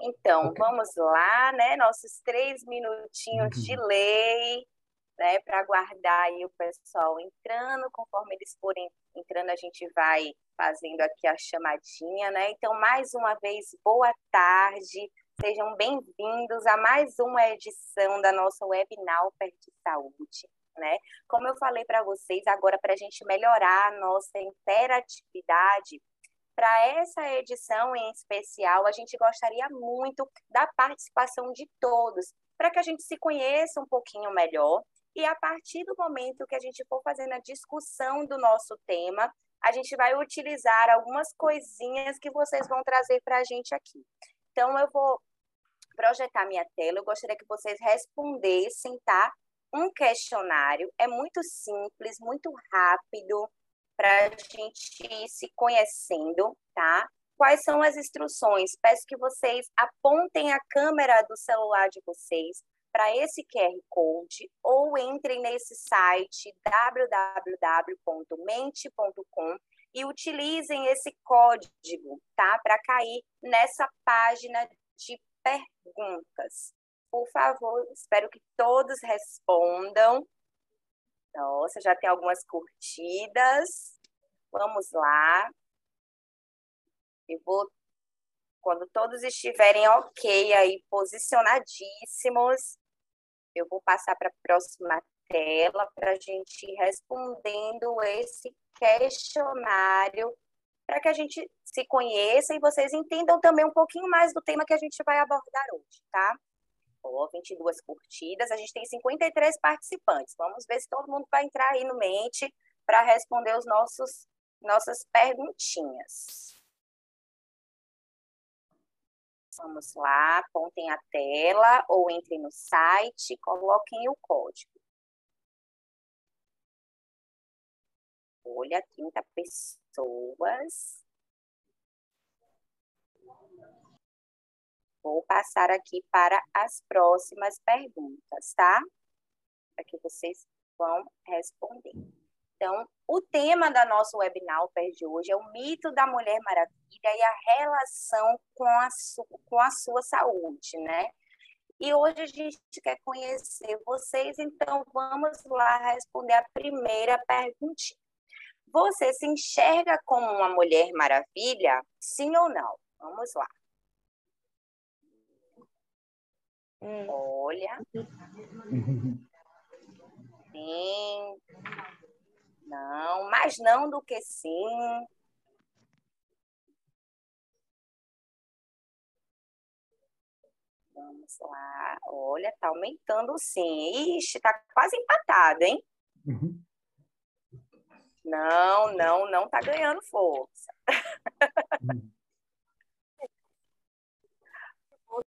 Então, okay. vamos lá, né? Nossos três minutinhos de uhum. lei, né? Para aguardar aí o pessoal entrando. Conforme eles forem entrando, a gente vai fazendo aqui a chamadinha, né? Então, mais uma vez, boa tarde. Sejam bem-vindos a mais uma edição da nossa Webinal Perto de Saúde. Né? Como eu falei para vocês, agora para a gente melhorar a nossa interatividade, para essa edição em especial, a gente gostaria muito da participação de todos, para que a gente se conheça um pouquinho melhor e a partir do momento que a gente for fazendo a discussão do nosso tema, a gente vai utilizar algumas coisinhas que vocês vão trazer para a gente aqui. Então, eu vou projetar minha tela, eu gostaria que vocês respondessem, tá? Um questionário, é muito simples, muito rápido, para a gente ir se conhecendo, tá? Quais são as instruções? Peço que vocês apontem a câmera do celular de vocês para esse QR Code ou entrem nesse site www.mente.com e utilizem esse código, tá? Para cair nessa página de perguntas. Por favor, espero que todos respondam. Nossa, já tem algumas curtidas. Vamos lá. Eu vou, quando todos estiverem ok aí, posicionadíssimos, eu vou passar para a próxima tela para a gente ir respondendo esse questionário para que a gente se conheça e vocês entendam também um pouquinho mais do tema que a gente vai abordar hoje, tá? Ó, 22 curtidas, a gente tem 53 participantes. Vamos ver se todo mundo vai entrar aí no mente para responder os nossos nossas perguntinhas. Vamos lá, apontem a tela ou entrem no site, coloquem o código. Olha, 30 pessoas. Vou passar aqui para as próximas perguntas, tá? Para que vocês vão responder. Então, o tema da nossa webinar de hoje é o mito da Mulher Maravilha e a relação com a, com a sua saúde, né? E hoje a gente quer conhecer vocês, então vamos lá responder a primeira perguntinha. Você se enxerga como uma Mulher Maravilha? Sim ou não? Vamos lá. Hum. Olha. Sim. Não, mais não do que sim. Vamos lá. Olha, tá aumentando sim. Ixi, tá quase empatado, hein? Uhum. Não, não, não tá ganhando força. Uhum.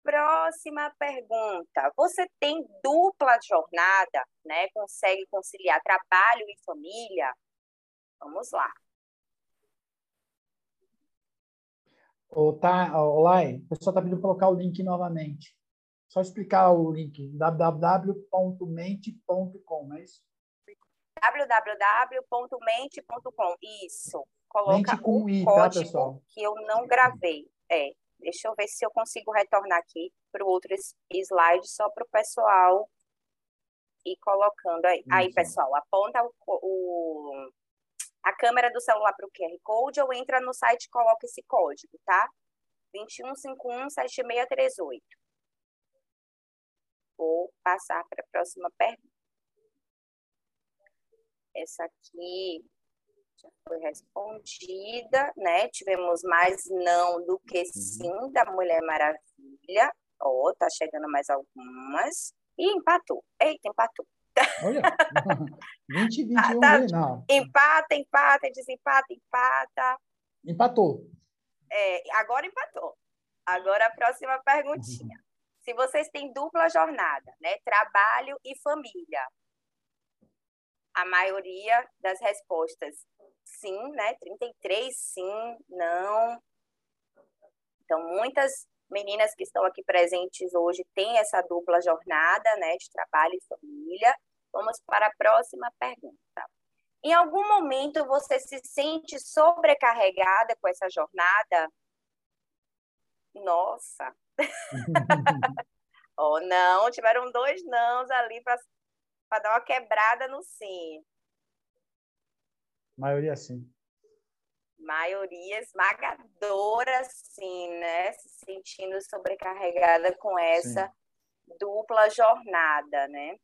Próxima pergunta. Você tem dupla jornada, né? Consegue conciliar trabalho e família? Vamos lá. Ô, tá, Lai, o pessoal está pedindo colocar o link novamente. Só explicar o link, www.mente.com, é isso? www.mente.com, isso. Coloca Mente com o I, tá, pessoal? que eu não gravei. É, Deixa eu ver se eu consigo retornar aqui para o outro slide, só para o pessoal ir colocando aí. Aí, pessoal, aponta o, o, a câmera do celular para o QR Code ou entra no site e coloca esse código, tá? 21517638. Vou passar para a próxima pergunta. Essa aqui já foi respondida, né? Tivemos mais não do que uhum. sim da Mulher Maravilha. Ó, oh, tá chegando mais algumas. E empatou. Eita, empatou. Olha, 20 21 ah, tá. não. Empata, empata, desempata, empata. Empatou. É, agora empatou. Agora a próxima perguntinha. Uhum. Se vocês têm dupla jornada, né? Trabalho e família. A maioria das respostas sim, né? 33 sim, não. Então, muitas meninas que estão aqui presentes hoje têm essa dupla jornada, né, de trabalho e família. Vamos para a próxima pergunta. Em algum momento você se sente sobrecarregada com essa jornada? Nossa! oh, não, tiveram dois nãos ali para dar uma quebrada no sim. Maioria sim. Maioria esmagadora, sim, né? Se sentindo sobrecarregada com essa sim. dupla jornada, né?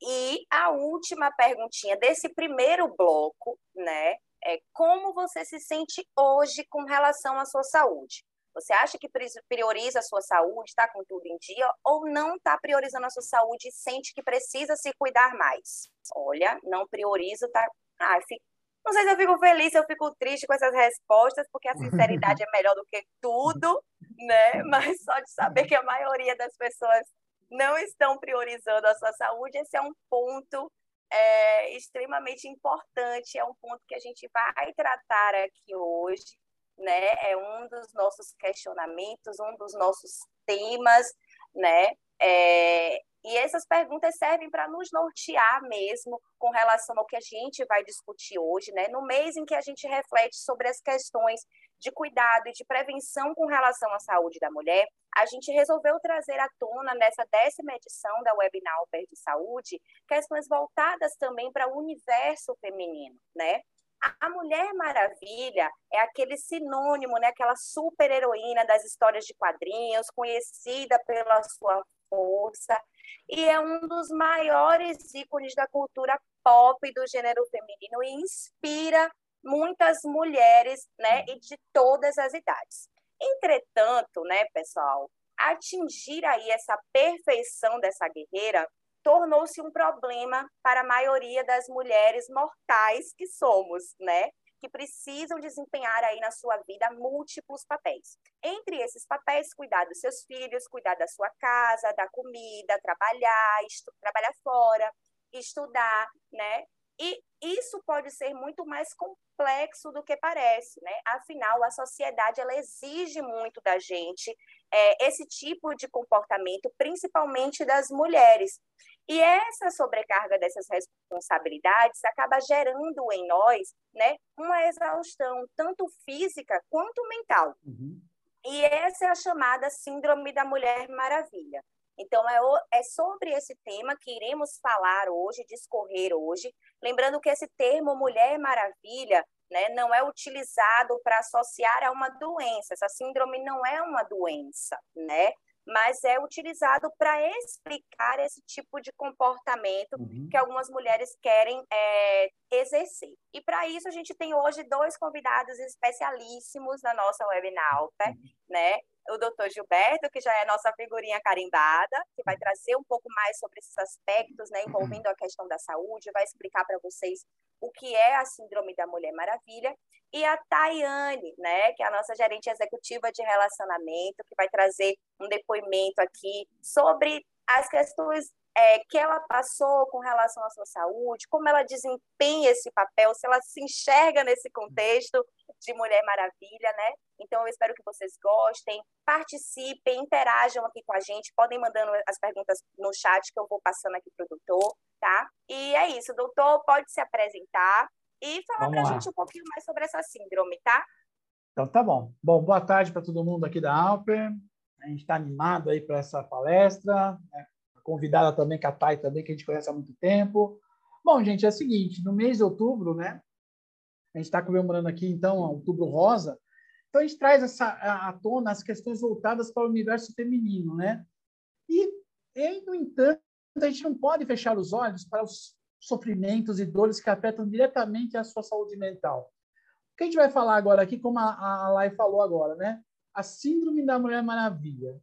E a última perguntinha desse primeiro bloco, né? É como você se sente hoje com relação à sua saúde? Você acha que prioriza a sua saúde, está com tudo em dia, ou não está priorizando a sua saúde e sente que precisa se cuidar mais? Olha, não prioriza, tá? Ah, fico... não sei se eu fico feliz, se eu fico triste com essas respostas, porque a sinceridade é melhor do que tudo, né? Mas só de saber que a maioria das pessoas não estão priorizando a sua saúde, esse é um ponto é, extremamente importante, é um ponto que a gente vai tratar aqui hoje né? É um dos nossos questionamentos, um dos nossos temas, né? É, e essas perguntas servem para nos nortear mesmo com relação ao que a gente vai discutir hoje, né? No mês em que a gente reflete sobre as questões de cuidado e de prevenção com relação à saúde da mulher, a gente resolveu trazer à tona nessa décima edição da Webinar de Saúde questões voltadas também para o universo feminino, né? A Mulher Maravilha é aquele sinônimo, né? aquela super heroína das histórias de quadrinhos, conhecida pela sua força, e é um dos maiores ícones da cultura pop do gênero feminino e inspira muitas mulheres, né, e de todas as idades. Entretanto, né, pessoal, atingir aí essa perfeição dessa guerreira tornou-se um problema para a maioria das mulheres mortais que somos, né? Que precisam desempenhar aí na sua vida múltiplos papéis. Entre esses papéis, cuidar dos seus filhos, cuidar da sua casa, da comida, trabalhar, trabalhar fora, estudar, né? E isso pode ser muito mais complexo do que parece, né? Afinal, a sociedade ela exige muito da gente é, esse tipo de comportamento, principalmente das mulheres. E essa sobrecarga dessas responsabilidades acaba gerando em nós né, uma exaustão, tanto física quanto mental. Uhum. E essa é a chamada Síndrome da Mulher Maravilha. Então, é, é sobre esse tema que iremos falar hoje, discorrer hoje. Lembrando que esse termo Mulher Maravilha né, não é utilizado para associar a uma doença. Essa síndrome não é uma doença, né? Mas é utilizado para explicar esse tipo de comportamento uhum. que algumas mulheres querem é, exercer. E para isso a gente tem hoje dois convidados especialíssimos na nossa webinar, uhum. né? O doutor Gilberto, que já é nossa figurinha carimbada, que vai trazer um pouco mais sobre esses aspectos, né, envolvendo a questão da saúde, vai explicar para vocês o que é a Síndrome da Mulher Maravilha, e a Tayane, né, que é a nossa gerente executiva de relacionamento, que vai trazer um depoimento aqui sobre as questões é, que ela passou com relação à sua saúde, como ela desempenha esse papel, se ela se enxerga nesse contexto de Mulher Maravilha, né? Então, eu espero que vocês gostem, participem, interajam aqui com a gente, podem mandando as perguntas no chat que eu vou passando aqui para o doutor, tá? E é isso, doutor, pode se apresentar e falar para a gente um pouquinho mais sobre essa síndrome, tá? Então, tá bom. Bom, boa tarde para todo mundo aqui da Alper. A gente está animado aí para essa palestra. Né? Convidada também, que a Thay também, que a gente conhece há muito tempo. Bom, gente, é o seguinte, no mês de outubro, né? A gente está comemorando aqui, então, outubro rosa. Então, a gente traz essa, à tona as questões voltadas para o universo feminino, né? E, e, no entanto, a gente não pode fechar os olhos para os sofrimentos e dores que afetam diretamente a sua saúde mental. O que a gente vai falar agora aqui, como a, a Lai falou agora, né? A síndrome da Mulher Maravilha. O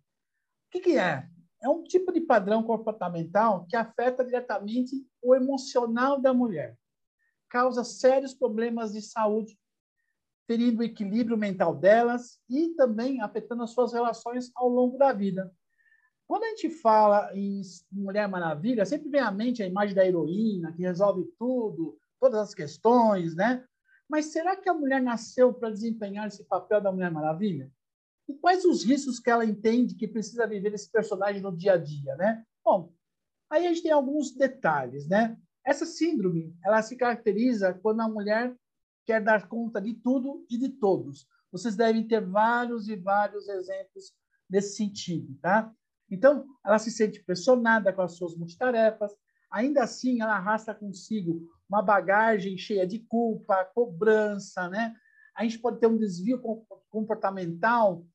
que, que é? É um tipo de padrão comportamental que afeta diretamente o emocional da mulher. Causa sérios problemas de saúde ferindo o equilíbrio mental delas e também afetando as suas relações ao longo da vida. Quando a gente fala em Mulher Maravilha, sempre vem à mente a imagem da heroína que resolve tudo, todas as questões, né? Mas será que a mulher nasceu para desempenhar esse papel da Mulher Maravilha? E quais os riscos que ela entende que precisa viver esse personagem no dia a dia, né? Bom, aí a gente tem alguns detalhes, né? Essa síndrome, ela se caracteriza quando a mulher quer dar conta de tudo e de todos. Vocês devem ter vários e vários exemplos nesse sentido, tá? Então, ela se sente pressionada com as suas multitarefas, ainda assim ela arrasta consigo uma bagagem cheia de culpa, cobrança, né? A gente pode ter um desvio comportamental,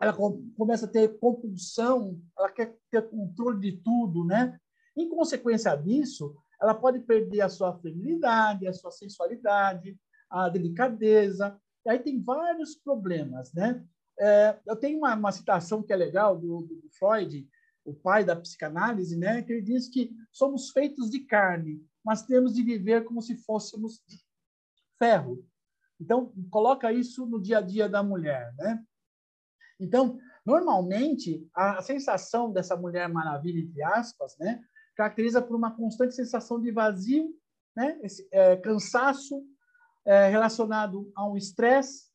ela começa a ter compulsão, ela quer ter controle de tudo, né? Em consequência disso, ela pode perder a sua feminilidade, a sua sensualidade, a delicadeza. E aí tem vários problemas, né? É, eu tenho uma, uma, citação que é legal do, do, Freud, o pai da psicanálise, né? Que ele diz que somos feitos de carne, mas temos de viver como se fôssemos ferro. Então, coloca isso no dia a dia da mulher, né? Então, normalmente, a sensação dessa mulher maravilha, entre aspas, né? Caracteriza por uma constante sensação de vazio, né? Esse, é, cansaço é, relacionado a um estresse.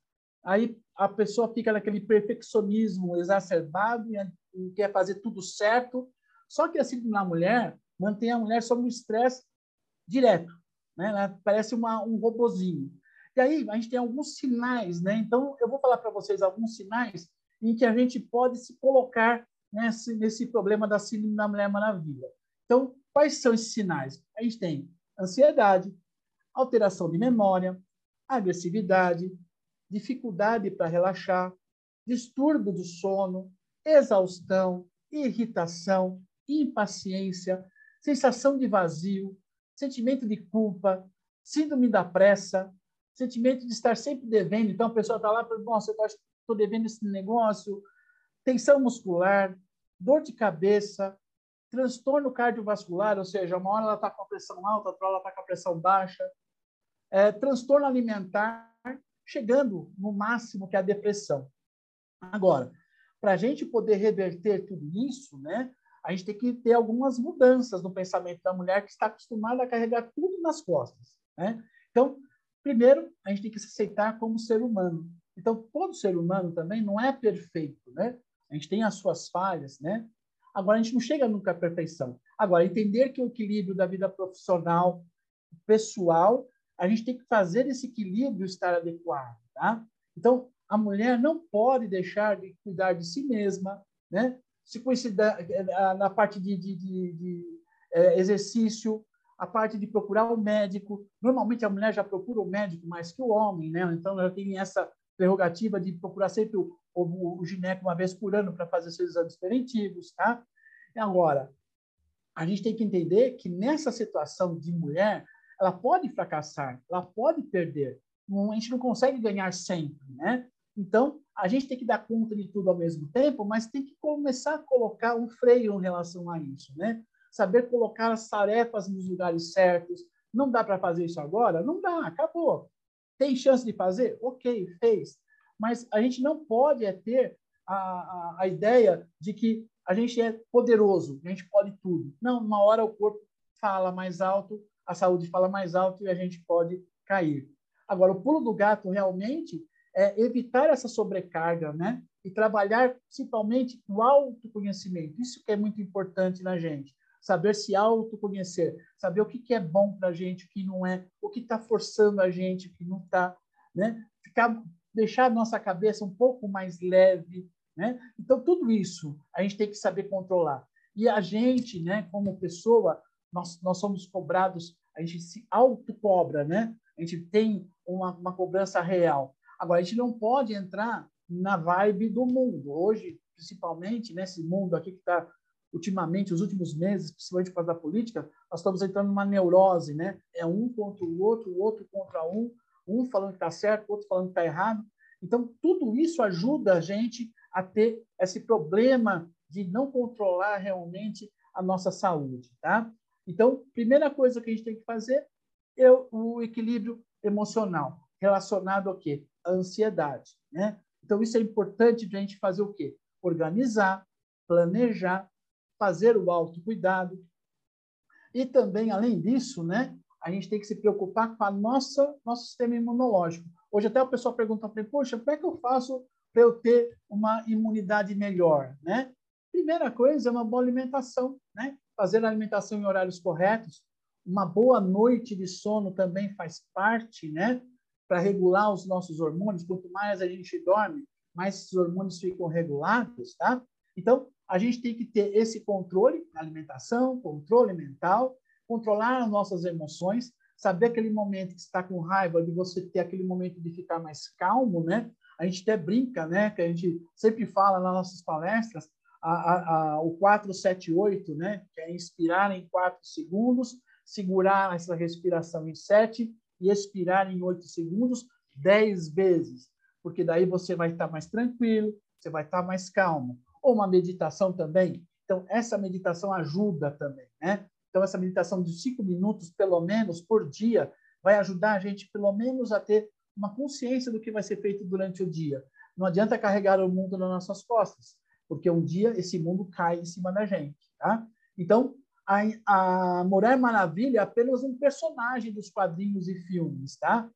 Aí a pessoa fica naquele perfeccionismo exacerbado e, quer fazer tudo certo. Só que assim na mulher mantém a mulher sob um estresse direto, né? Ela parece uma, um robozinho. E aí a gente tem alguns sinais, né? Então eu vou falar para vocês alguns sinais em que a gente pode se colocar nesse, nesse problema da síndrome da Mulher Maravilha. Então, quais são esses sinais? A gente tem ansiedade, alteração de memória, agressividade, dificuldade para relaxar, distúrbio do sono, exaustão, irritação, impaciência, sensação de vazio, sentimento de culpa, síndrome da pressa, sentimento de estar sempre devendo. Então, a pessoa está lá e fala, nossa, eu estou devendo esse negócio, tensão muscular, dor de cabeça, transtorno cardiovascular, ou seja, uma hora ela está com a pressão alta, outra hora ela está com a pressão baixa, é, transtorno alimentar, chegando no máximo que é a depressão. Agora, para a gente poder reverter tudo isso, né, a gente tem que ter algumas mudanças no pensamento da mulher que está acostumada a carregar tudo nas costas. Né? Então, primeiro, a gente tem que se aceitar como ser humano. Então, todo ser humano também não é perfeito, né? A gente tem as suas falhas, né? Agora, a gente não chega nunca à perfeição. Agora, entender que o equilíbrio da vida profissional, pessoal, a gente tem que fazer esse equilíbrio estar adequado, tá? Então, a mulher não pode deixar de cuidar de si mesma, né? Se coincidir na parte de, de, de, de é, exercício, a parte de procurar o um médico. Normalmente a mulher já procura o um médico mais que o homem, né? Então ela tem essa prerrogativa de procurar sempre o, o, o gineco uma vez por ano para fazer seus exames preventivos, tá? E agora, a gente tem que entender que nessa situação de mulher, ela pode fracassar, ela pode perder. a gente não consegue ganhar sempre, né? Então, a gente tem que dar conta de tudo ao mesmo tempo, mas tem que começar a colocar um freio em relação a isso, né? Saber colocar as tarefas nos lugares certos. Não dá para fazer isso agora? Não dá, acabou. Tem chance de fazer? Ok, fez. Mas a gente não pode é ter a, a, a ideia de que a gente é poderoso, a gente pode tudo. Não, uma hora o corpo fala mais alto, a saúde fala mais alto e a gente pode cair. Agora, o pulo do gato realmente é evitar essa sobrecarga, né? E trabalhar principalmente o autoconhecimento. Isso que é muito importante na gente. Saber se autoconhecer, saber o que, que é bom para a gente, o que não é, o que está forçando a gente, o que não está, né? Ficar, deixar a nossa cabeça um pouco mais leve, né? Então, tudo isso a gente tem que saber controlar. E a gente, né, como pessoa, nós, nós somos cobrados, a gente se autocobra, né? A gente tem uma, uma cobrança real. Agora, a gente não pode entrar na vibe do mundo. Hoje, principalmente, nesse mundo aqui que está, ultimamente, os últimos meses, principalmente por causa da política, nós estamos entrando numa neurose, né? É um contra o outro, o outro contra um, um falando que está certo, o outro falando que está errado. Então, tudo isso ajuda a gente a ter esse problema de não controlar realmente a nossa saúde, tá? Então, primeira coisa que a gente tem que fazer é o equilíbrio emocional, relacionado ao quê? A ansiedade, né? Então, isso é importante de a gente fazer o quê? Organizar, planejar, fazer o autocuidado. E também, além disso, né, a gente tem que se preocupar com a nossa nosso sistema imunológico. Hoje até o pessoal pergunta para mim, poxa, como é que eu faço para eu ter uma imunidade melhor, né? Primeira coisa é uma boa alimentação, né? fazer a alimentação em horários corretos, uma boa noite de sono também faz parte, né? Para regular os nossos hormônios. Quanto mais a gente dorme, mais esses hormônios ficam regulados, tá? Então, a gente tem que ter esse controle alimentação, controle mental, controlar as nossas emoções, saber aquele momento que está com raiva, de você ter aquele momento de ficar mais calmo, né? A gente até brinca, né? Que a gente sempre fala nas nossas palestras, a, a, a, o 478, né? Que é inspirar em 4 segundos, segurar essa respiração em 7 e expirar em 8 segundos 10 vezes, porque daí você vai estar mais tranquilo, você vai estar mais calmo. Ou uma meditação também. Então, essa meditação ajuda também, né? Então, essa meditação de cinco minutos, pelo menos, por dia, vai ajudar a gente, pelo menos, a ter uma consciência do que vai ser feito durante o dia. Não adianta carregar o mundo nas nossas costas, porque um dia esse mundo cai em cima da gente, tá? Então, a, a Mulher Maravilha é apenas um personagem dos quadrinhos e filmes, tá?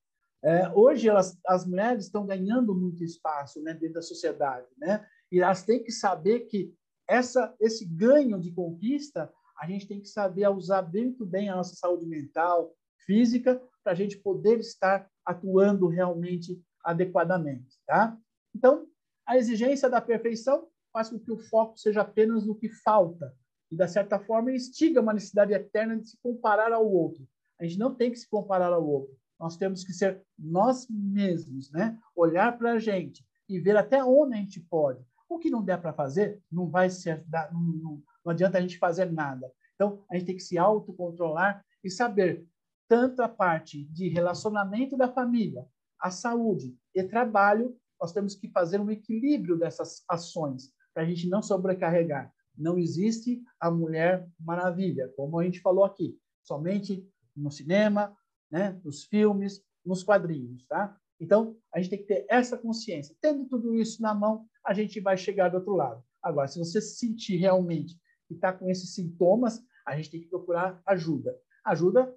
É, hoje elas, as mulheres estão ganhando muito espaço né, dentro da sociedade, né? E elas têm que saber que essa, esse ganho de conquista a gente tem que saber usar muito bem a nossa saúde mental, física, para a gente poder estar atuando realmente adequadamente, tá? Então, a exigência da perfeição faz com que o foco seja apenas no que falta e, de certa forma, instiga uma necessidade eterna de se comparar ao outro. A gente não tem que se comparar ao outro. Nós temos que ser nós mesmos, né? Olhar para a gente e ver até onde a gente pode. O que não der para fazer, não vai ser, não, não, não adianta a gente fazer nada. Então, a gente tem que se autocontrolar e saber tanto a parte de relacionamento da família, a saúde e trabalho, nós temos que fazer um equilíbrio dessas ações para a gente não sobrecarregar. Não existe a mulher maravilha, como a gente falou aqui, somente no cinema, né, nos filmes, nos quadrinhos, tá? Então, a gente tem que ter essa consciência. Tendo tudo isso na mão, a gente vai chegar do outro lado. Agora, se você se sentir realmente que está com esses sintomas, a gente tem que procurar ajuda. Ajuda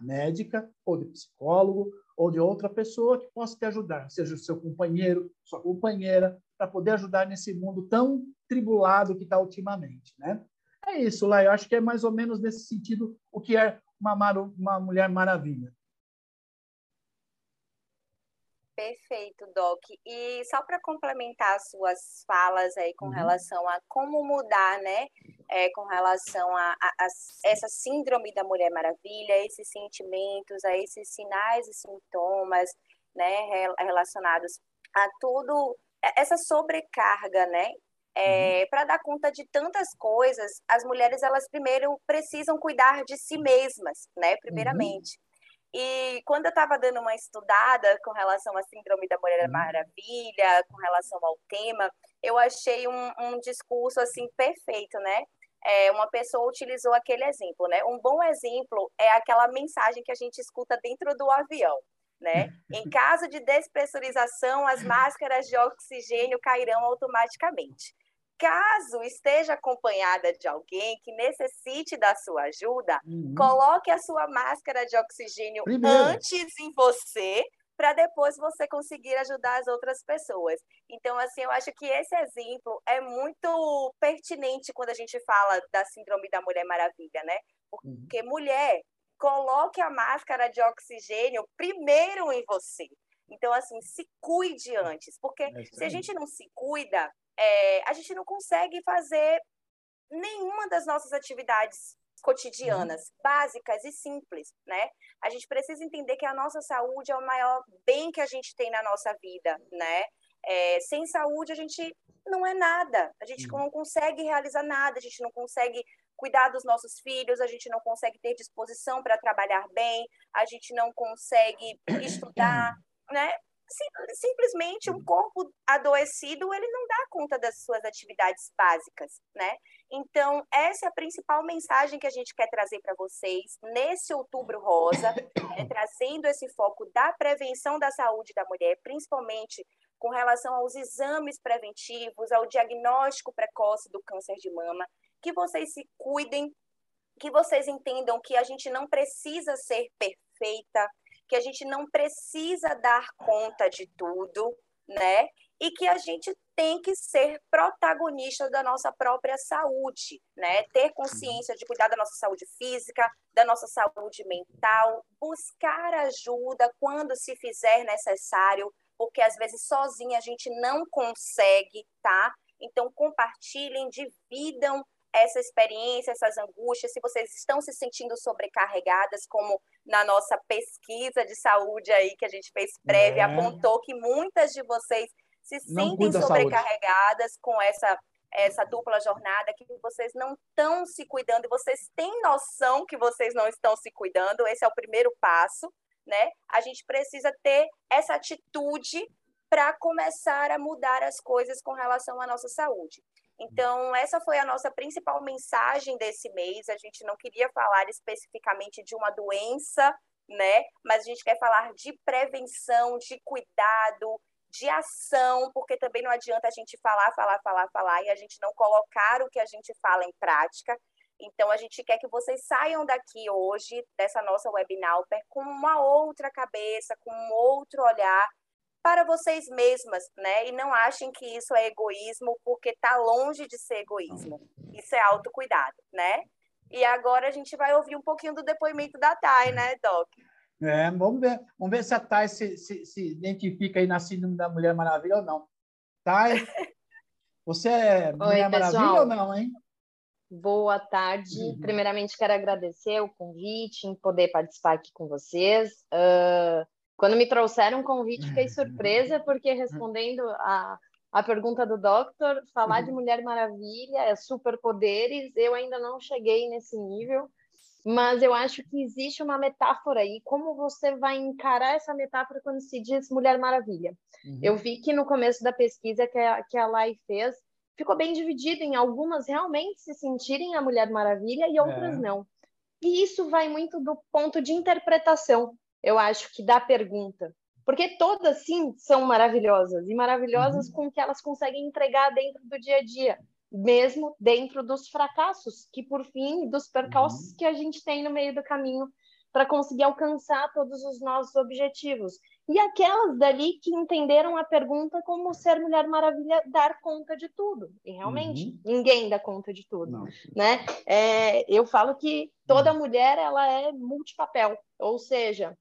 médica, ou de psicólogo, ou de outra pessoa que possa te ajudar, seja o seu companheiro, sua companheira, para poder ajudar nesse mundo tão tribulado que está ultimamente. Né? É isso, lá. Eu acho que é mais ou menos nesse sentido o que é uma, uma mulher maravilha. Perfeito, Doc. E só para complementar as suas falas aí com uhum. relação a como mudar, né, é, com relação a, a, a, essa síndrome da Mulher Maravilha, esses sentimentos, a esses sinais e sintomas, né, relacionados a tudo, essa sobrecarga, né, é, uhum. para dar conta de tantas coisas, as mulheres elas primeiro precisam cuidar de si mesmas, né, uhum. primeiramente. Uhum. E quando eu estava dando uma estudada com relação à Síndrome da Mulher uhum. Maravilha, com relação ao tema, eu achei um, um discurso assim perfeito, né? É, uma pessoa utilizou aquele exemplo, né? Um bom exemplo é aquela mensagem que a gente escuta dentro do avião, né? Em caso de despressurização, as máscaras de oxigênio cairão automaticamente. Caso esteja acompanhada de alguém que necessite da sua ajuda, uhum. coloque a sua máscara de oxigênio Primeiro. antes em você, para depois você conseguir ajudar as outras pessoas. Então, assim, eu acho que esse exemplo é muito pertinente quando a gente fala da síndrome da Mulher Maravilha, né? Porque uhum. mulher, coloque a máscara de oxigênio primeiro em você. Então, assim, se cuide antes, porque é se a gente não se cuida, é, a gente não consegue fazer nenhuma das nossas atividades cotidianas, uhum. básicas e simples, né? A gente precisa entender que a nossa saúde é o maior bem que a gente tem na nossa vida, né? É, sem saúde a gente não é nada, a gente uhum. não consegue realizar nada, a gente não consegue cuidar dos nossos filhos, a gente não consegue ter disposição para trabalhar bem, a gente não consegue estudar, né? Simplesmente um corpo adoecido ele não dá conta das suas atividades básicas, né? Então essa é a principal mensagem que a gente quer trazer para vocês nesse Outubro Rosa, né? trazendo esse foco da prevenção da saúde da mulher, principalmente com relação aos exames preventivos, ao diagnóstico precoce do câncer de mama, que vocês se cuidem, que vocês entendam que a gente não precisa ser perfeita, que a gente não precisa dar conta de tudo, né? E que a gente tem que ser protagonista da nossa própria saúde, né? Ter consciência de cuidar da nossa saúde física, da nossa saúde mental, buscar ajuda quando se fizer necessário, porque às vezes sozinha a gente não consegue, tá? Então compartilhem, dividam essa experiência, essas angústias, se vocês estão se sentindo sobrecarregadas, como na nossa pesquisa de saúde aí que a gente fez prévia, é. apontou que muitas de vocês se sentem sobrecarregadas com essa essa dupla jornada que vocês não estão se cuidando e vocês têm noção que vocês não estão se cuidando. Esse é o primeiro passo, né? A gente precisa ter essa atitude para começar a mudar as coisas com relação à nossa saúde. Então, essa foi a nossa principal mensagem desse mês. A gente não queria falar especificamente de uma doença, né? Mas a gente quer falar de prevenção, de cuidado, de ação, porque também não adianta a gente falar, falar, falar, falar e a gente não colocar o que a gente fala em prática. Então, a gente quer que vocês saiam daqui hoje, dessa nossa webinar, com uma outra cabeça, com um outro olhar para vocês mesmas, né? E não achem que isso é egoísmo, porque está longe de ser egoísmo. Isso é autocuidado, né? E agora a gente vai ouvir um pouquinho do depoimento da Thay, né, Doc? É, vamos ver, vamos ver se a Thay se, se, se identifica aí na síndrome da Mulher Maravilha ou não. Thay, você é Mulher Oi, Maravilha ou não, hein? Boa tarde. Uhum. Primeiramente, quero agradecer o convite em poder participar aqui com vocês. Uh, quando me trouxeram o convite, fiquei surpresa, porque respondendo a, a pergunta do Doctor, falar de Mulher Maravilha é superpoderes, eu ainda não cheguei nesse nível, mas eu acho que existe uma metáfora aí, como você vai encarar essa metáfora quando se diz Mulher Maravilha. Uhum. Eu vi que no começo da pesquisa que a, que a Lai fez, ficou bem dividido em algumas realmente se sentirem a Mulher Maravilha e outras é. não. E isso vai muito do ponto de interpretação eu acho que da pergunta. Porque todas, sim, são maravilhosas, e maravilhosas uhum. com o que elas conseguem entregar dentro do dia a dia, mesmo dentro dos fracassos, que por fim, dos percalços uhum. que a gente tem no meio do caminho para conseguir alcançar todos os nossos objetivos. E aquelas dali que entenderam a pergunta como ser Mulher Maravilha dar conta de tudo. E realmente, uhum. ninguém dá conta de tudo. Não. Né? É, eu falo que toda uhum. mulher ela é multipapel, ou seja,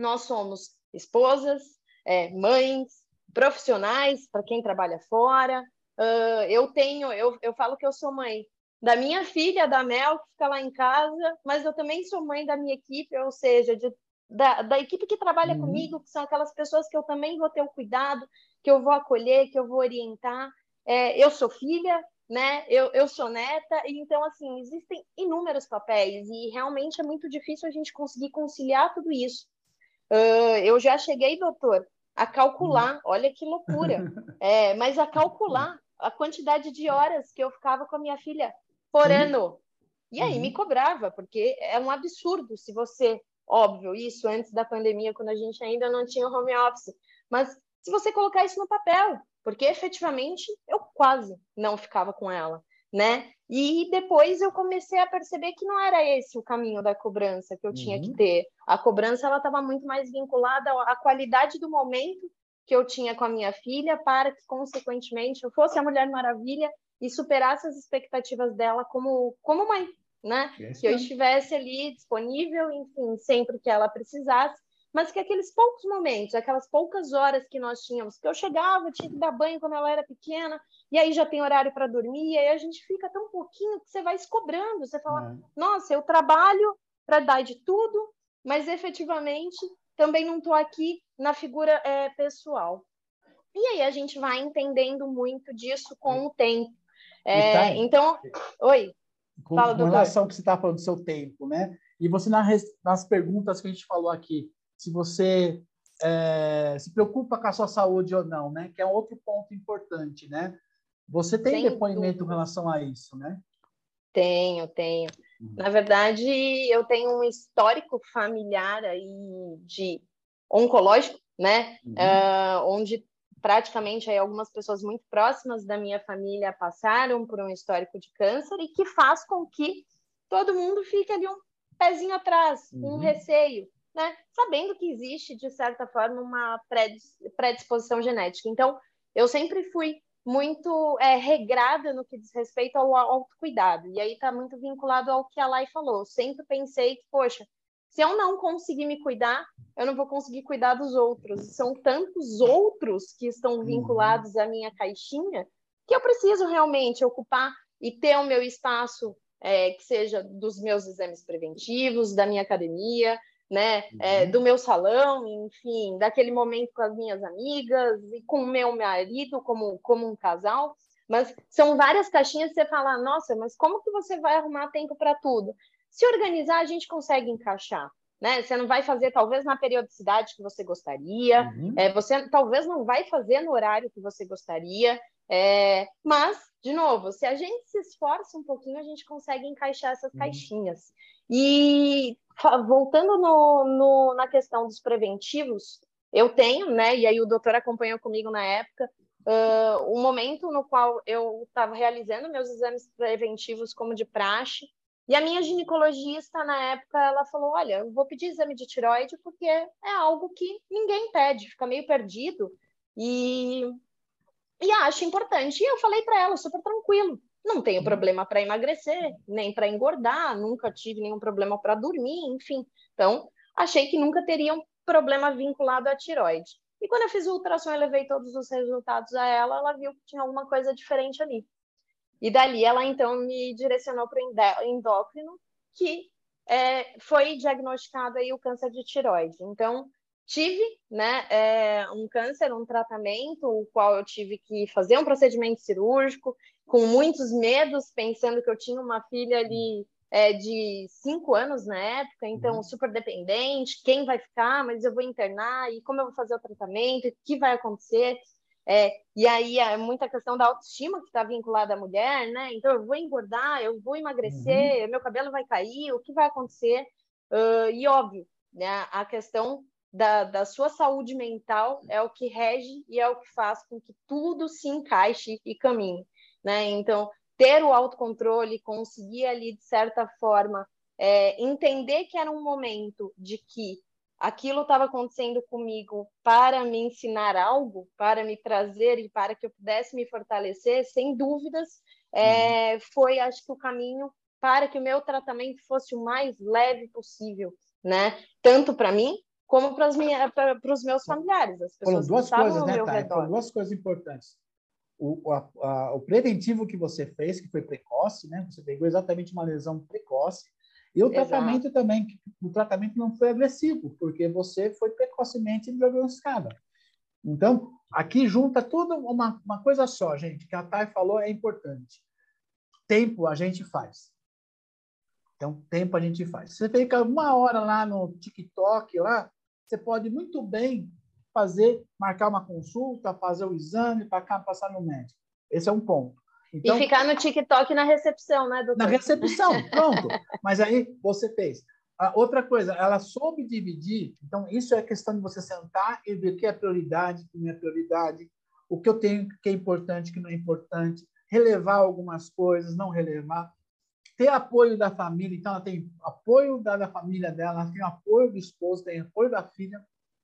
nós somos esposas, é, mães, profissionais, para quem trabalha fora. Uh, eu tenho, eu, eu falo que eu sou mãe da minha filha, da Mel, que fica lá em casa, mas eu também sou mãe da minha equipe, ou seja, de, da, da equipe que trabalha uhum. comigo, que são aquelas pessoas que eu também vou ter o cuidado, que eu vou acolher, que eu vou orientar. É, eu sou filha, né? Eu, eu sou neta, e então, assim, existem inúmeros papéis, e realmente é muito difícil a gente conseguir conciliar tudo isso. Uh, eu já cheguei, doutor, a calcular, hum. olha que loucura, é, mas a calcular a quantidade de horas que eu ficava com a minha filha por Sim. ano. E aí uhum. me cobrava, porque é um absurdo se você, óbvio, isso antes da pandemia, quando a gente ainda não tinha home office, mas se você colocar isso no papel, porque efetivamente eu quase não ficava com ela né? E depois eu comecei a perceber que não era esse o caminho da cobrança que eu tinha uhum. que ter. A cobrança ela estava muito mais vinculada à qualidade do momento que eu tinha com a minha filha para que consequentemente eu fosse a Mulher Maravilha e superasse as expectativas dela como como mãe, né? que eu estivesse ali disponível, enfim, sempre que ela precisasse mas que aqueles poucos momentos, aquelas poucas horas que nós tínhamos, que eu chegava, tinha que dar banho quando ela era pequena, e aí já tem horário para dormir, e aí a gente fica tão pouquinho que você vai se cobrando, você fala, é. nossa, eu trabalho para dar de tudo, mas efetivamente também não estou aqui na figura é, pessoal. E aí a gente vai entendendo muito disso com o tempo. É, tá então, oi. Com, fala, com relação ao que você está falando do seu tempo, né? E você nas, nas perguntas que a gente falou aqui, se você é, se preocupa com a sua saúde ou não, né? Que é outro ponto importante, né? Você tem Sem depoimento dúvida. em relação a isso, né? Tenho, tenho. Uhum. Na verdade, eu tenho um histórico familiar aí de oncológico, né? Uhum. Uh, onde praticamente aí algumas pessoas muito próximas da minha família passaram por um histórico de câncer e que faz com que todo mundo fique ali um pezinho atrás, uhum. um receio né? Sabendo que existe, de certa forma, uma predisposição genética. Então, eu sempre fui muito é, regrada no que diz respeito ao autocuidado. E aí está muito vinculado ao que a Lai falou. Eu sempre pensei que, poxa, Se eu não conseguir me cuidar, eu não vou conseguir cuidar dos outros. São tantos outros que estão uhum. vinculados à minha caixinha que eu preciso realmente ocupar e ter o meu espaço é, que seja dos meus exames preventivos, da minha academia, né, é, uhum. do meu salão, enfim, daquele momento com as minhas amigas e com o meu marido como, como um casal. Mas são várias caixinhas que você fala, nossa, mas como que você vai arrumar tempo para tudo? Se organizar, a gente consegue encaixar. Né? Você não vai fazer, talvez, na periodicidade que você gostaria, uhum. é, você talvez não vai fazer no horário que você gostaria, é, mas, de novo, se a gente se esforça um pouquinho, a gente consegue encaixar essas uhum. caixinhas. E voltando no, no, na questão dos preventivos, eu tenho, né? E aí o doutor acompanhou comigo na época, uh, um momento no qual eu estava realizando meus exames preventivos como de praxe, e a minha ginecologista, na época, ela falou: Olha, eu vou pedir exame de tiroide porque é algo que ninguém pede, fica meio perdido e, e acho importante. E eu falei para ela, super tranquilo: não tenho uhum. problema para emagrecer, nem para engordar, nunca tive nenhum problema para dormir, enfim. Então, achei que nunca teria um problema vinculado à tiroide. E quando eu fiz o ultrassom e levei todos os resultados a ela, ela viu que tinha alguma coisa diferente ali. E dali ela então me direcionou para o endócrino, que é, foi diagnosticado aí o câncer de tiroide. Então, tive né, é, um câncer, um tratamento, o qual eu tive que fazer um procedimento cirúrgico, com muitos medos, pensando que eu tinha uma filha ali é, de cinco anos na época, então uhum. super dependente, quem vai ficar, mas eu vou internar, e como eu vou fazer o tratamento, o que vai acontecer. É, e aí é muita questão da autoestima que está vinculada à mulher, né? Então eu vou engordar, eu vou emagrecer, uhum. meu cabelo vai cair, o que vai acontecer? Uh, e óbvio, né? A questão da, da sua saúde mental é o que rege e é o que faz com que tudo se encaixe e caminhe, né? Então ter o autocontrole, conseguir ali de certa forma é, entender que era um momento de que aquilo estava acontecendo comigo para me ensinar algo, para me trazer e para que eu pudesse me fortalecer, sem dúvidas, é, uhum. foi, acho que, o caminho para que o meu tratamento fosse o mais leve possível, né? Tanto para mim como para os meus familiares, as pessoas Foram duas coisas, né, Thay? Foram duas coisas importantes. O, a, a, o preventivo que você fez, que foi precoce, né? Você pegou exatamente uma lesão precoce, e o Exato. tratamento também, o tratamento não foi agressivo, porque você foi precocemente diagnosticada. Então, aqui junta tudo uma, uma coisa só, gente, que a Thay falou é importante. Tempo a gente faz. Então, tempo a gente faz. Você fica uma hora lá no TikTok, lá, você pode muito bem fazer, marcar uma consulta, fazer o exame, para passar no médico. Esse é um ponto. Então, e ficar no TikTok na recepção, né, doutor? Na recepção, pronto. Mas aí você fez. A outra coisa, ela soube dividir. Então, isso é questão de você sentar e ver o que é prioridade, o que não é prioridade, o que eu tenho que é importante, o que não é importante, relevar algumas coisas, não relevar. Ter apoio da família. Então, ela tem apoio da, da família dela, ela tem apoio do esposo, tem apoio da filha.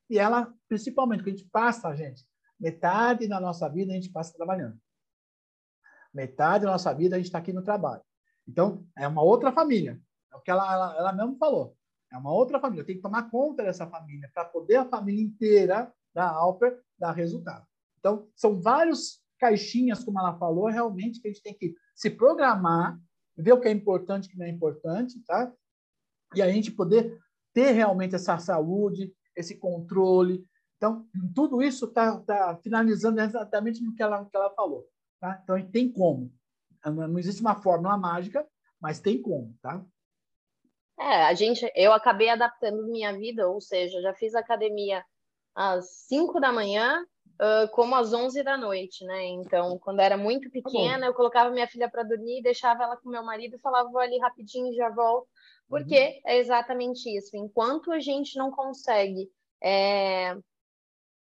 E ela, principalmente, que a gente passa, gente, metade da nossa vida a gente passa trabalhando. Metade da nossa vida a gente está aqui no trabalho. Então, é uma outra família. É o que ela, ela, ela mesmo falou. É uma outra família. Tem que tomar conta dessa família para poder a família inteira da Alper dar resultado. Então, são vários caixinhas, como ela falou, realmente que a gente tem que se programar, ver o que é importante e o que não é importante, tá? E a gente poder ter realmente essa saúde, esse controle. Então, tudo isso está tá finalizando exatamente no que ela, que ela falou. Tá? Então, tem como. Não existe uma fórmula mágica, mas tem como, tá? É, a gente, eu acabei adaptando minha vida, ou seja, já fiz academia às 5 da manhã, uh, como às 11 da noite, né? Então, quando era muito tá pequena, tá eu colocava minha filha para dormir, deixava ela com meu marido e falava, vou ali rapidinho e já volto, porque uhum. é exatamente isso. Enquanto a gente não consegue é,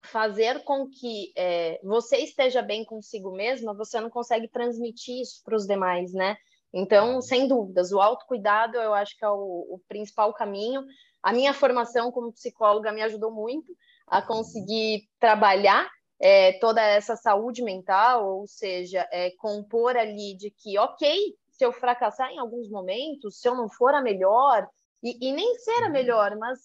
fazer com que é, você esteja bem consigo mesma, você não consegue transmitir isso para os demais, né? Então, sem dúvidas, o autocuidado eu acho que é o, o, principal caminho. A minha formação como psicóloga me ajudou muito a conseguir trabalhar é, toda essa saúde mental, ou seja, é, compor ali de que, ok, se eu fracassar em alguns momentos, se eu não for a melhor, E, e nem ser a melhor, mas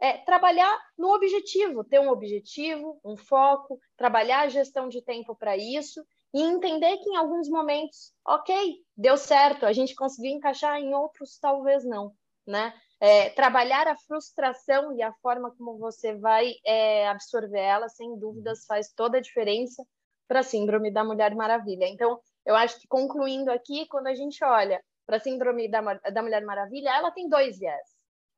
é, trabalhar no objetivo, ter um objetivo, um foco, trabalhar a gestão de tempo para isso e entender que em alguns momentos, ok, deu certo, a gente conseguiu encaixar, em outros talvez não, né? É, trabalhar a frustração e a forma como você vai é, absorver ela, sem dúvidas, faz toda a diferença para a síndrome da Mulher Maravilha. Então, eu acho que concluindo aqui, quando a gente olha para a síndrome da, da Mulher Maravilha, ela tem dois viés.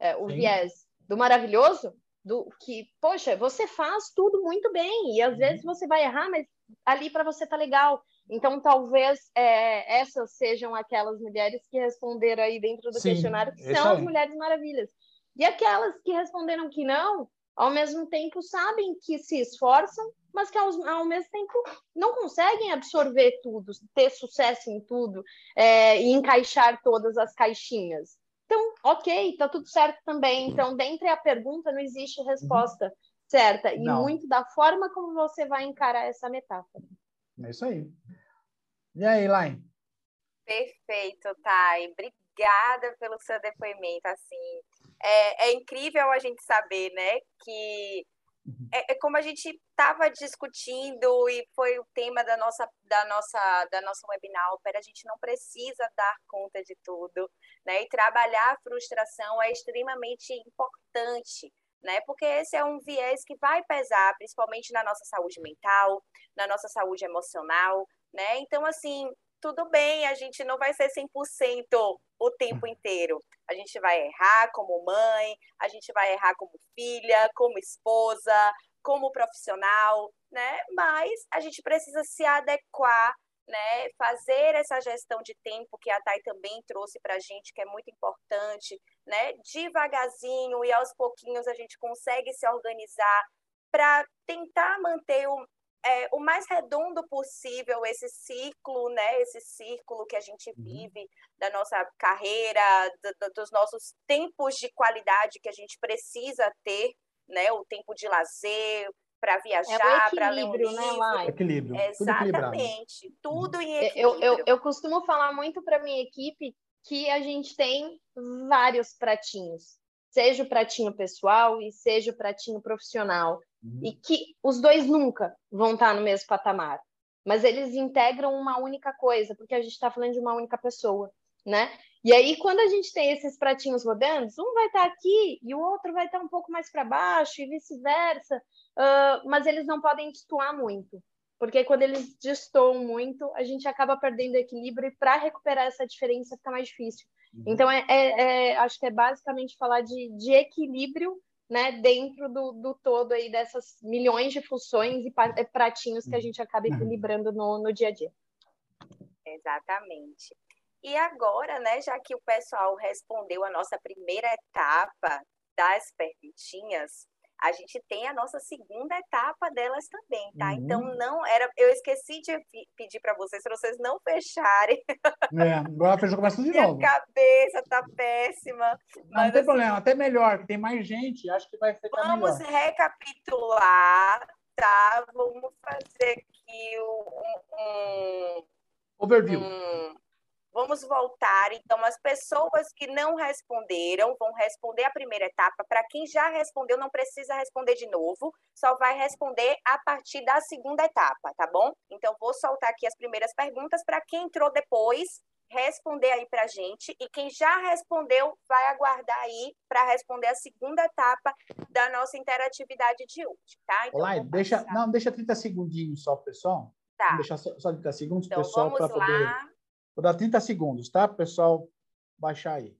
É, o Sim. viés do maravilhoso, do que, poxa, você faz tudo muito bem, e às uhum. vezes você vai errar, mas ali para você tá legal. Então, talvez é, essas sejam aquelas mulheres que responderam aí dentro do Sim, questionário, que são as mulheres maravilhas. E aquelas que responderam que não, ao mesmo tempo sabem que se esforçam, mas que ao, ao mesmo tempo não conseguem absorver tudo, ter sucesso em tudo é, e encaixar todas as caixinhas. Então, ok, tá tudo certo também. Então, dentre a pergunta, não existe resposta uhum. certa. E não. muito da forma como você vai encarar essa metáfora. É isso aí. E aí, Lain? Perfeito, Thay. Obrigada pelo seu depoimento. Assim, é, é incrível a gente saber, né, que. É, é, como a gente estava discutindo e foi o tema da nossa da nossa da nossa webinar, a gente não precisa dar conta de tudo, né? E trabalhar a frustração é extremamente importante, né? Porque esse é um viés que vai pesar, principalmente na nossa saúde mental, na nossa saúde emocional, né? Então assim, tudo bem, a gente não vai ser 100% o tempo inteiro. A gente vai errar como mãe, a gente vai errar como filha, como esposa, como profissional, né? Mas a gente precisa se adequar, né? Fazer essa gestão de tempo que a Thay também trouxe para a gente, que é muito importante, né? Devagarzinho e aos pouquinhos a gente consegue se organizar para tentar manter o, é, o mais redondo possível esse ciclo, né? Esse círculo que a gente uhum. vive da nossa carreira, do, dos nossos tempos de qualidade que a gente precisa ter, né? O tempo de lazer para é viajar, é para ler um livro. Né, equilíbrio. Exatamente. Tudo, tudo em equilíbrio. Eu, eu, eu costumo falar muito para minha equipe que a gente tem vários pratinhos, seja o pratinho pessoal e seja o pratinho profissional. Uhum. E que os dois nunca vão estar no mesmo patamar. Mas eles integram uma única coisa, porque a gente está falando de uma única pessoa, né? E aí, quando a gente tem esses pratinhos rodando, um vai estar aqui e o outro vai estar um pouco mais para baixo e vice-versa, uh, mas eles não podem destoar muito, porque quando eles destoam muito, a gente acaba perdendo equilíbrio e para recuperar essa diferença fica mais difícil. Uhum. Então, é, é, é, acho que é basicamente falar de, de equilíbrio né, dentro do, do todo aí dessas milhões de funções e eh, pratinhos que a gente acaba uhum. equilibrando no, no dia a dia. Exatamente. E agora, né, já que o pessoal respondeu a nossa primeira etapa das perguntinhas, a gente tem a nossa segunda etapa delas também, tá? Uhum. Então não era, eu esqueci de pedir para vocês, para vocês não fecharem. É, agora fechou começa de novo. Minha cabeça tá péssima. Não, mas, não tem assim, problema, até melhor, tem mais gente, acho que vai ficar Vamos melhor. recapitular, tá? Vamos fazer aqui um, um overview. Um, Vamos voltar, então, as pessoas que não responderam vão responder a primeira etapa. Para quem já respondeu, não precisa responder de novo, só vai responder a partir da segunda etapa, tá bom? Então, vou soltar aqui as primeiras perguntas para quem entrou depois responder aí para a gente. E quem já respondeu, vai aguardar aí para responder a segunda etapa da nossa interatividade de hoje, tá? Então, Olá, deixa, não, deixa 30 segundinhos só, pessoal. Tá. Deixa só, só 30 segundos, então, pessoal, para poder Vou dar 30 segundos, tá, pessoal? Baixar aí.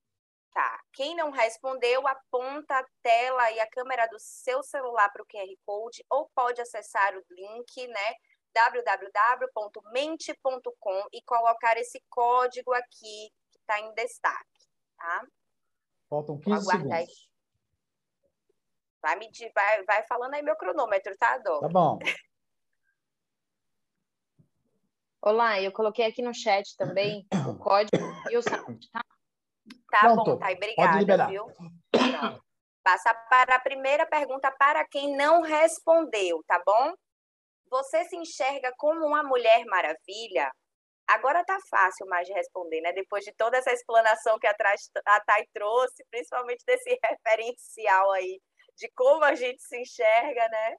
Tá. Quem não respondeu, aponta a tela e a câmera do seu celular para o QR Code ou pode acessar o link, né? www.mente.com e colocar esse código aqui que está em destaque, tá? Faltam 15 segundos. Aí. Vai, medir, vai, vai falando aí meu cronômetro, tá, Dó? Tá bom. Olá, eu coloquei aqui no chat também o código e o site, tá? Tá Pronto. bom, tá. Obrigada, viu? Passa para a primeira pergunta para quem não respondeu, tá bom? Você se enxerga como uma mulher maravilha? Agora tá fácil mais de responder, né? Depois de toda essa explanação que a, a Thay trouxe, principalmente desse referencial aí, de como a gente se enxerga, né?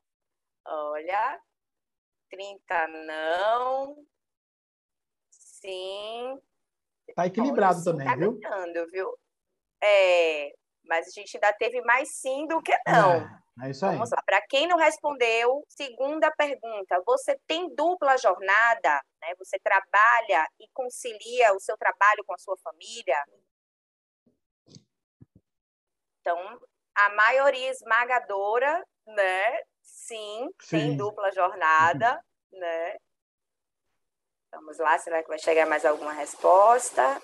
Olha, 30 não. Sim. Tá equilibrado Olha, também, tá viu? Ganhando, viu? É, mas a gente ainda teve mais sim do que não. É. É isso aí. Vamos lá. Para quem não respondeu, segunda pergunta. Você tem dupla jornada? Né? Você trabalha e concilia o seu trabalho com a sua família? Então, a maioria esmagadora, né? Sim, Sim. tem dupla jornada, né? Vamos lá, será que vai chegar mais alguma resposta?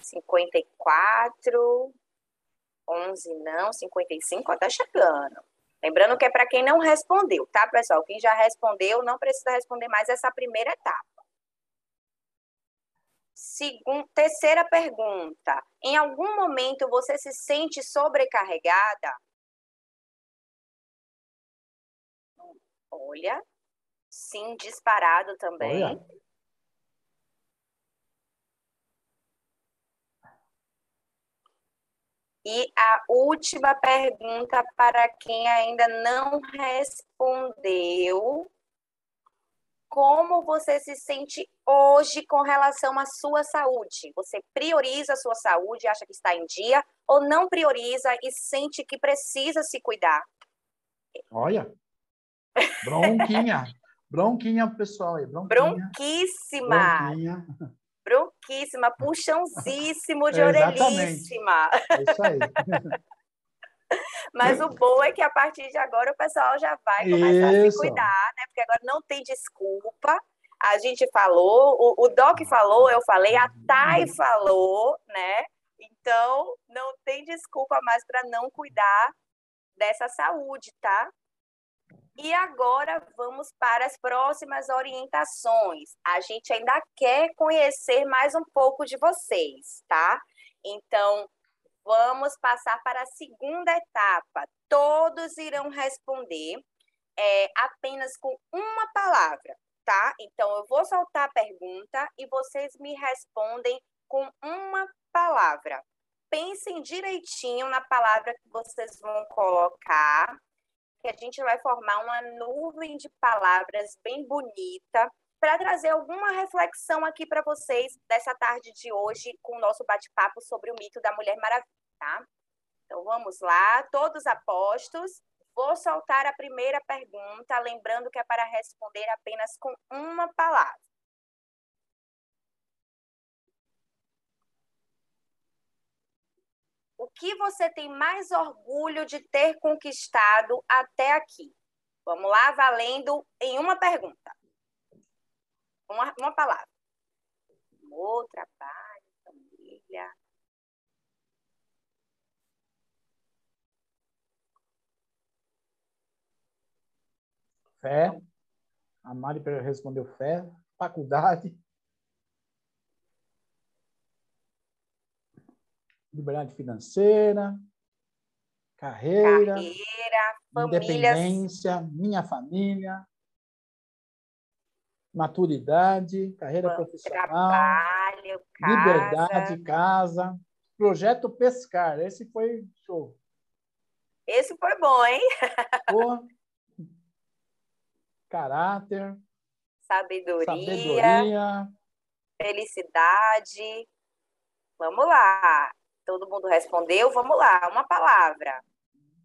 54. 11 não, 55 tá chegando. Lembrando que é para quem não respondeu, tá, pessoal? Quem já respondeu não precisa responder mais essa primeira etapa. Segunda, terceira pergunta. Em algum momento você se sente sobrecarregada? Olha, sim, disparado também. Olha. E a última pergunta para quem ainda não respondeu: como você se sente hoje com relação à sua saúde? Você prioriza a sua saúde, acha que está em dia, ou não prioriza e sente que precisa se cuidar? Olha, bronquinha, bronquinha pessoal aí, bronquinha. Bronquíssima. Bronquinha bronquíssima, puxãozíssimo de é, orelhíssima. É isso aí. Mas o bom é que a partir de agora o pessoal já vai começar isso. a se cuidar, né? Porque agora não tem desculpa. A gente falou, o, o Doc falou, eu falei, a Thay falou, né? Então, não tem desculpa mais para não cuidar dessa saúde, tá? E agora vamos para as próximas orientações. A gente ainda quer conhecer mais um pouco de vocês, tá? Então, vamos passar para a segunda etapa. Todos irão responder é, apenas com uma palavra, tá? Então, eu vou soltar a pergunta e vocês me respondem com uma palavra. Pensem direitinho na palavra que vocês vão colocar que a gente vai formar uma nuvem de palavras bem bonita para trazer alguma reflexão aqui para vocês dessa tarde de hoje com o nosso bate-papo sobre o mito da Mulher Maravilha, tá? Então vamos lá, todos apostos. Vou soltar a primeira pergunta, lembrando que é para responder apenas com uma palavra. O que você tem mais orgulho de ter conquistado até aqui? Vamos lá, valendo em uma pergunta. Uma, uma palavra. Amor, trabalho, família. Fé. A Mari respondeu fé. Faculdade. Liberdade financeira, carreira, carreira independência, famílias... minha família, maturidade, carreira profissional, trabalho, casa. liberdade, casa, projeto pescar. Esse foi show. Esse foi bom, hein? Pô. Caráter, sabedoria, sabedoria, felicidade. Vamos lá. Todo mundo respondeu? Vamos lá, uma palavra.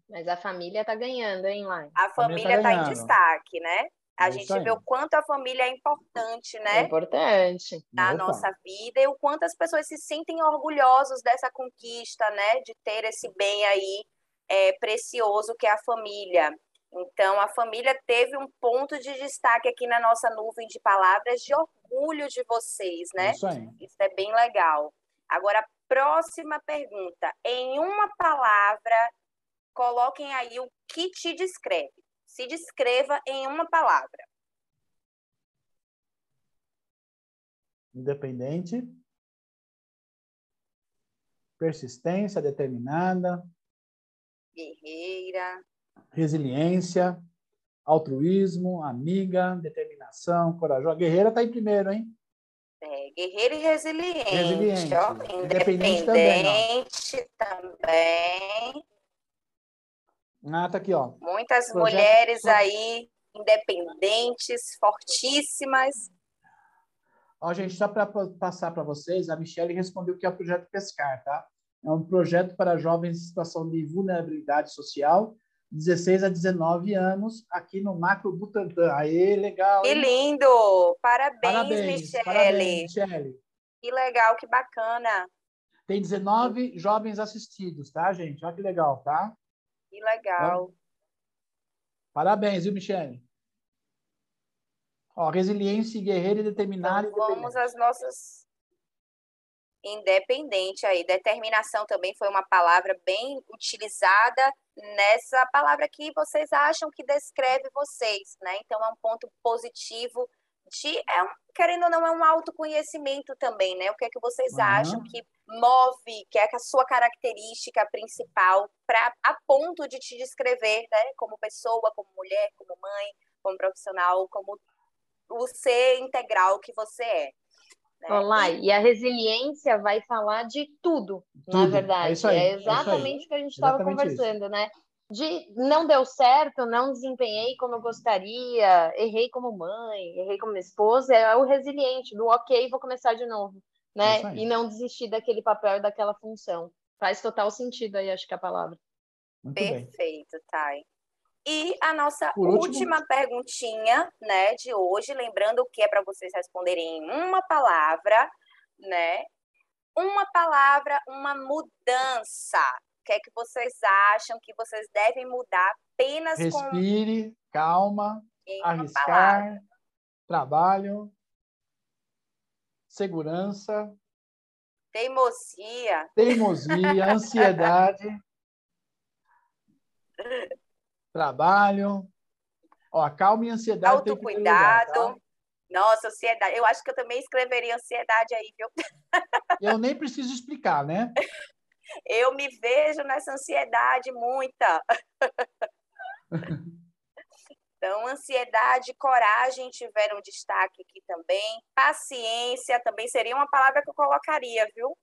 Mas a família está ganhando, hein, Lai? A família está tá em destaque, né? A é gente vê o quanto a família é importante, né? É importante. Na Opa. nossa vida e o quanto as pessoas se sentem orgulhosos dessa conquista, né? De ter esse bem aí é, precioso que é a família. Então, a família teve um ponto de destaque aqui na nossa nuvem de palavras de orgulho de vocês, né? Isso, aí. Isso é bem legal. Agora, Próxima pergunta. Em uma palavra, coloquem aí o que te descreve. Se descreva em uma palavra. Independente. Persistência determinada. Guerreira. Resiliência. Altruísmo, amiga, determinação, corajosa. Guerreira está em primeiro, hein? É, guerreiro e resiliente. Resiliente. Ó, Independente independente também. Ah, tá aqui, ó. Muitas Projeto- mulheres aí independentes, fortíssimas. Ó, gente, só para passar para vocês, a Michelle respondeu que é o projeto Pescar, tá? É um projeto para jovens em situação de vulnerabilidade social, 16 a 19 anos, aqui no Macro Butantã. Aê, legal. Que lindo! Parabéns, Parabéns, Michele. parabéns, Michele. Que legal, que bacana. Tem 19 jovens assistidos, tá, gente? Olha que legal, tá? Que legal. Parabéns, viu, Michele? Ó, resiliência, guerreira e determinada. Então, vamos às nossas independente aí. Determinação também foi uma palavra bem utilizada nessa palavra que vocês acham que descreve vocês, né? Então é um ponto positivo de é um, querendo ou não é um autoconhecimento também, né? O que é que vocês Aham. acham que move, que é a sua característica principal para a ponto de te descrever, né? Como pessoa, como mulher, como mãe, como profissional, como o ser integral que você é. Né? Olá, e a resiliência vai falar de tudo, na Tudo, verdade. é isso aí, é isso aí. exatamente o que a gente estava conversando, né? De não deu certo, não desempenhei como eu gostaria, errei como mãe, errei como esposa, é o resiliente, do ok, vou começar de novo, É né? isso aí. E não desistir daquele papel e daquela função. Faz total sentido aí, acho que a palavra. Muito bem. Perfeito, Thay. E a nossa última perguntinha, né, de hoje, lembrando que é para vocês responderem em uma palavra, né? Uma palavra, uma mudança. O que é que vocês acham que vocês devem mudar apenas com Respire, calma, uma palavra? arriscar, trabalho, segurança, Teimosia, teimosia, ansiedade, trabalho. Ó, calma e ansiedade primeiro lugar, autocuidado. tá? Nossa, ansiedade. Eu acho que eu também escreveria ansiedade aí, viu? Eu nem preciso explicar, né? Eu me vejo nessa ansiedade muita. Então, ansiedade, coragem tiveram destaque aqui também. Paciência também seria uma palavra que eu colocaria, viu?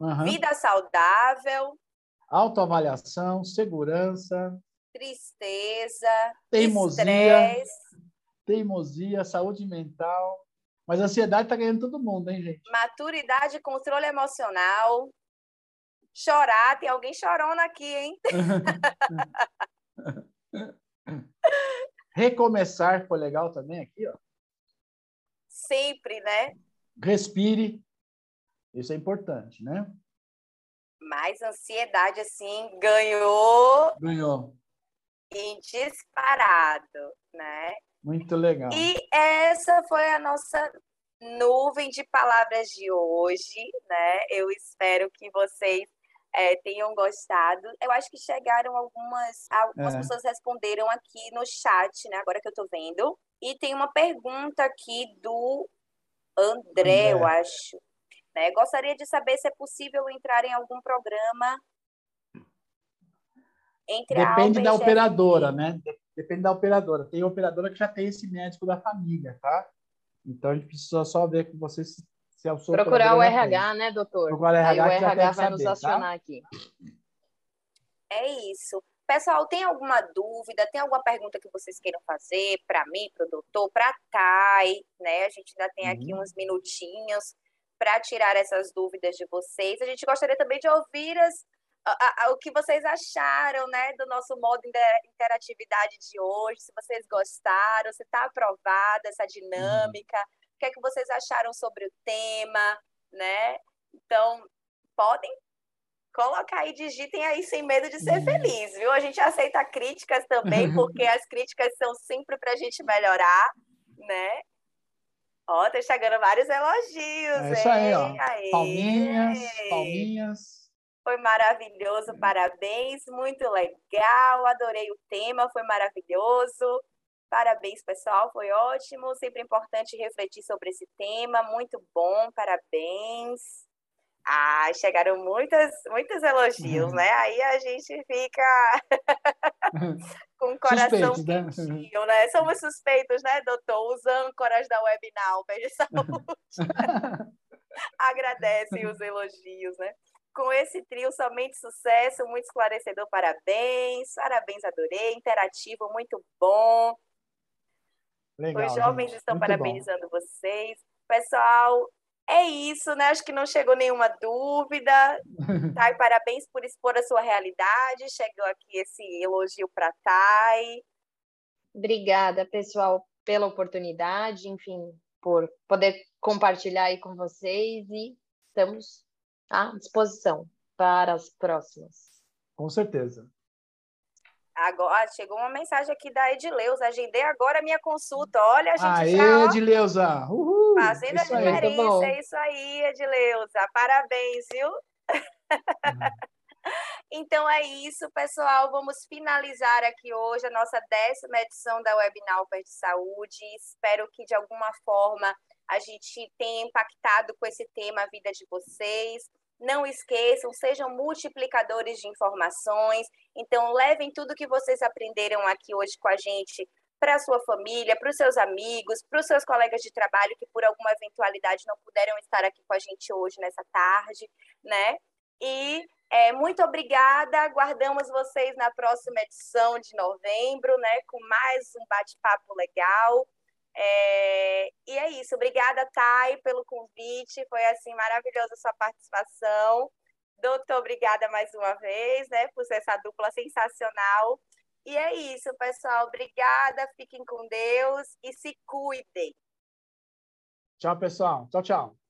Aham. Vida saudável, Autoavaliação, segurança, tristeza, Teimosia. estresse, teimosia, saúde mental. Mas a ansiedade tá ganhando todo mundo, hein, gente? maturidade controle emocional. Chorar, tem alguém chorona aqui, hein? Recomeçar foi legal também aqui, ó. Sempre, né? Respire. Isso é importante, né? Mas ansiedade, assim, ganhou Ganhou. Em disparado, né? Muito legal. E essa foi a nossa nuvem de palavras de hoje, né? Eu espero que vocês é, tenham gostado. Eu acho que chegaram algumas, algumas É. pessoas responderam aqui no chat, né? Agora que eu tô vendo. E tem uma pergunta aqui do André, eu André. acho. Né? Gostaria de saber se é possível entrar em algum programa entre Depende da operadora, né? Depende da operadora. Tem operadora que já tem esse médico da família, tá? Então a gente precisa só ver com você se, se é o seu Procurar o já tem. RH, né, doutor? Procurar o Aí o RH que já RH deve vai nos saber, tá? acionar aqui. É isso. Pessoal, tem alguma dúvida? Tem alguma pergunta que vocês queiram fazer para mim, para o doutor, para a Thay, né? A gente ainda tem aqui Uhum. uns minutinhos para tirar essas dúvidas de vocês. A gente gostaria também de ouvir as, a- a- o que vocês acharam, né, do nosso modo de interatividade de hoje, se vocês gostaram, se está aprovada essa dinâmica, o que é que vocês acharam sobre o tema, né? Então, podem colocar aí, digitem aí sem medo de ser Uhum. feliz, viu? A gente aceita críticas também, porque as críticas são sempre para a gente melhorar, né? Ó, tá chegando vários elogios, É isso aí, ó. hein? Aê! Palminhas, palminhas. Foi maravilhoso, parabéns, muito legal, adorei o tema, foi maravilhoso. Parabéns, pessoal, foi ótimo. Sempre importante refletir sobre esse tema, muito bom, parabéns. Ah, chegaram muitas, muitos elogios, né? Aí a gente fica com o coração Suspeitos, né? quentinho, né? Somos suspeitos, né, doutor? Os âncoras da Webinal, de Saúde. Agradecem os elogios, né? Com esse trio, somente sucesso, muito esclarecedor, parabéns. Parabéns, adorei. Interativo, muito bom. Legal, Os jovens gente. estão muito parabenizando bom. vocês. Pessoal, é isso, né? Acho que não chegou nenhuma dúvida. Thay, parabéns por expor a sua realidade. Chegou aqui esse elogio para Thay. Obrigada, pessoal, pela oportunidade, enfim, por poder compartilhar aí com vocês e estamos à disposição para as próximas. Com certeza. Agora chegou uma mensagem aqui da Edileuza. Agendei agora a minha consulta. Olha, a gente Aê, já. Edileuza! Uhul, fazendo a diferença. Aí, é isso aí, Edileuza. Parabéns, viu? Uhum. então é isso, pessoal. Vamos finalizar aqui hoje a nossa décima edição da Webinal de Saúde. Espero que de alguma forma a gente tenha impactado com esse tema a vida de vocês. Não esqueçam, sejam multiplicadores de informações. Então, levem tudo que vocês aprenderam aqui hoje com a gente para a sua família, para os seus amigos, para os seus colegas de trabalho que por alguma eventualidade não puderam estar aqui com a gente hoje nessa tarde, né? E é, muito obrigada. Aguardamos vocês na próxima edição de novembro, né? Com mais um bate-papo legal. É, e é isso. Obrigada, Thay, pelo convite. Foi assim maravilhosa a sua participação. Doutor, obrigada mais uma vez, né, por ser essa dupla sensacional. E é isso, pessoal. Obrigada, fiquem com Deus e se cuidem. Tchau, pessoal. Tchau, tchau.